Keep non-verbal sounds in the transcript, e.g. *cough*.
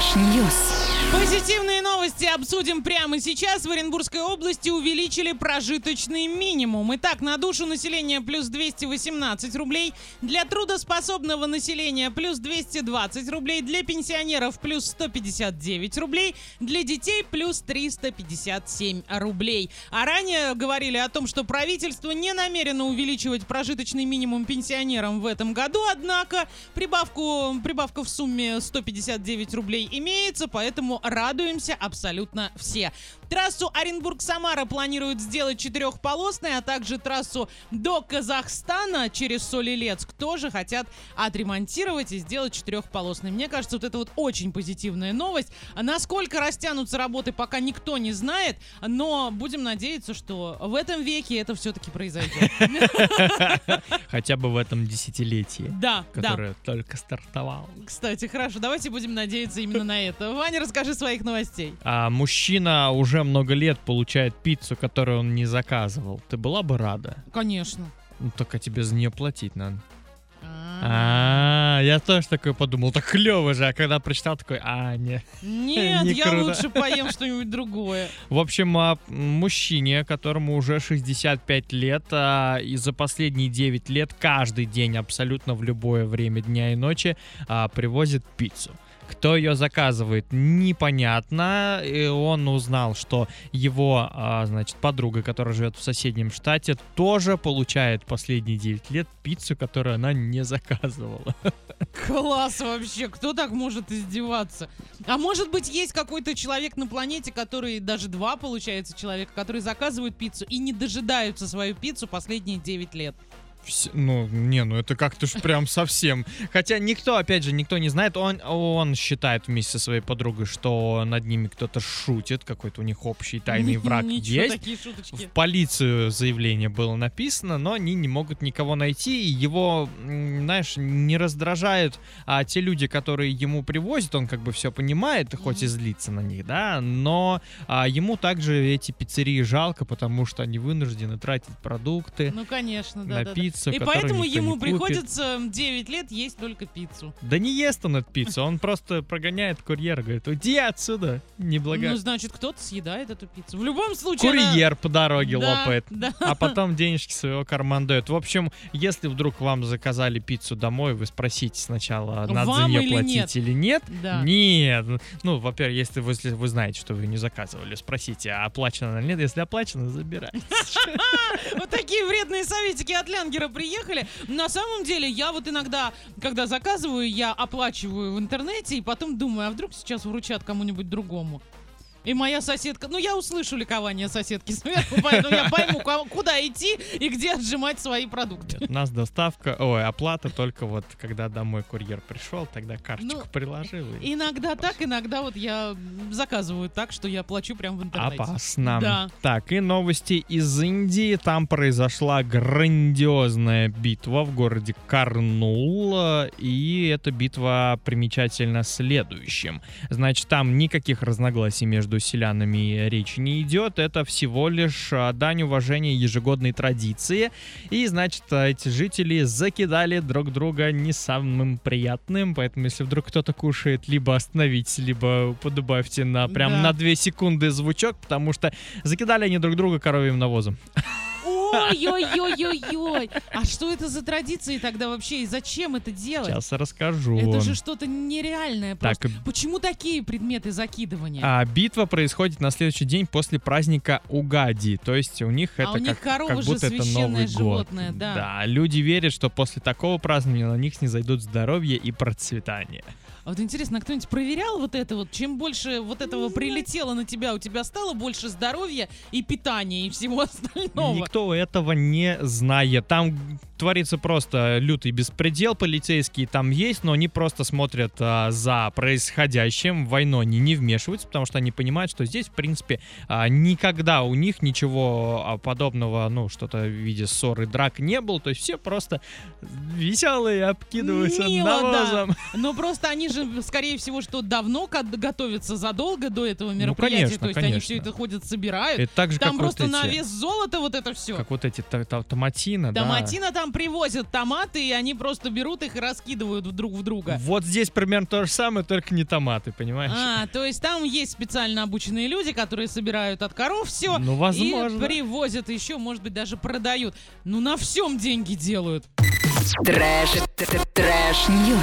Fresh News. Позитивные новости обсудим прямо сейчас. В Оренбургской области увеличили прожиточный минимум. Итак, на душу населения плюс 218 рублей, для трудоспособного населения плюс 220 рублей, для пенсионеров плюс 159 рублей, для детей плюс 357 рублей. А ранее говорили о том, что правительство не намерено увеличивать прожиточный минимум пенсионерам в этом году, однако прибавку, прибавка в сумме 159 рублей имеется, поэтому радуемся абсолютно все. Трассу Оренбург-Самара планируют сделать четырехполосной, а также трассу до Казахстана через Солилецк тоже хотят отремонтировать и сделать четырехполосной. Мне кажется, вот это вот очень позитивная новость. Насколько растянутся работы, пока никто не знает, но будем надеяться, что в этом веке это все-таки произойдет. *laughs* Хотя бы в этом десятилетии, Да, да. которое только стартовало. Кстати, хорошо, давайте будем надеяться именно на это. Ваня, расскажи своих новостей. А мужчина уже много лет получает пиццу, которую он не заказывал. Ты была бы рада? Конечно. Ну, только тебе за нее платить надо. А. А, я тоже такой подумал, так клево же, а когда прочитал, такой, а, не. Нет, Не я круто. лучше поем что-нибудь другое. В общем, а, мужчине, которому уже 65 лет, а, и за последние 9 лет каждый день, абсолютно в любое время дня и ночи, а, привозит пиццу. Кто ее заказывает, непонятно. И он узнал, что его, а, значит, подруга, которая живет в соседнем штате, тоже получает последние 9 лет пиццу, которую она не заказывала. Класс вообще, кто так может издеваться? А может быть есть какой-то человек на планете, который, даже два получается человека, которые заказывают пиццу и не дожидаются свою пиццу последние 9 лет. Ну, не, ну это как-то ж прям совсем. Хотя никто, опять же, никто не знает. Он, он считает вместе со своей подругой, что над ними кто-то шутит, какой-то у них общий тайный враг Ничего, есть. такие В шуточки. полицию заявление было написано, но они не могут никого найти. И его, знаешь, не раздражают а, те люди, которые ему привозят. Он как бы все понимает, хоть и злится на них, да. Но а, ему также эти пиццерии жалко, потому что они вынуждены тратить продукты Ну, конечно, да, на пиццу, И поэтому ему приходится 9 лет есть только пиццу. Да не ест он эту пиццу, он просто прогоняет курьера, говорит, уйди отсюда, неблаго... Ну, значит, кто-то съедает эту пиццу. В любом случае... она- Курьер по дороге Да, лопает. Да. А потом денежки своего кармана дает. В общем, если вдруг вам заказали пиццу домой, вы спросите сначала, надо за Вам нее или платить нет? или нет. Да. Нет. Ну, во-первых, если вы, если вы знаете, что вы не заказывали, спросите, а оплачено или нет. Если оплачено, забирайте. *laughs* Вот такие вредные советики от Лянгера приехали. На самом деле, я вот иногда, когда заказываю, я оплачиваю в интернете и потом думаю, а вдруг сейчас вручат кому-нибудь другому. И моя соседка, ну я услышу ликование соседки сверху, поэтому я пойму, ку- куда идти и где отжимать свои продукты. Нет, у нас доставка, ой, оплата только вот, когда домой курьер пришел, тогда карточку Ну, приложил. и Иногда так, иногда вот я заказываю так, что я плачу прямо в интернете. Опасно. Да. Так, и новости из Индии. Там произошла грандиозная битва в городе Карнул. И эта битва примечательна следующим. Значит, там никаких разногласий между селянами речи не идет. Это всего лишь а, дань уважения ежегодной традиции. И, значит, а, эти жители закидали друг друга не самым приятным. Поэтому, если вдруг кто-то кушает, либо остановитесь, либо подубавьте на прям Да. на 2 секунды звучок, потому что закидали они друг друга коровьим навозом. Ой-ой-ой-ой-ой. А что это за традиции тогда вообще и зачем это делать? Сейчас расскажу. Это же что-то нереальное Так, просто. Почему такие предметы закидывания? а, битва происходит на следующий день после праздника Угади. То есть у них А это у них как, корова как будто это Новый животное, год. да. люди верят, что после такого празднования на них снизойдут здоровье и процветание. А вот интересно, а кто-нибудь проверял вот это вот? Чем больше вот этого прилетело на тебя, у тебя стало больше здоровья и питания и всего *laughs* остального? Никто этого не знает. Там творится просто лютый беспредел. Полицейские там есть, но они просто смотрят а, за происходящим. В войну они не вмешиваются, потому что они понимают, что здесь, в принципе, а, никогда у них ничего а, подобного, ну, что-то в виде ссоры, драк не было. То есть все просто веселые, обкидываются Мило, да. навозом. Но просто они же, скорее всего, что давно готовятся задолго до этого мероприятия. Ну, конечно, то есть они конечно. все это ходят, собирают. Это так же, Там как просто вот на эти, вес золота вот это все. как вот эти та- та- томатина, да. Томатина там привозят томаты, и они просто берут их и раскидывают друг в друга. Вот здесь примерно то же самое, только не томаты, понимаешь? А, то есть там есть специально обученные люди, которые собирают от коров все Ну, возможно. и привозят еще, может быть, даже продают. Ну, на всем деньги делают. Trash, trash news.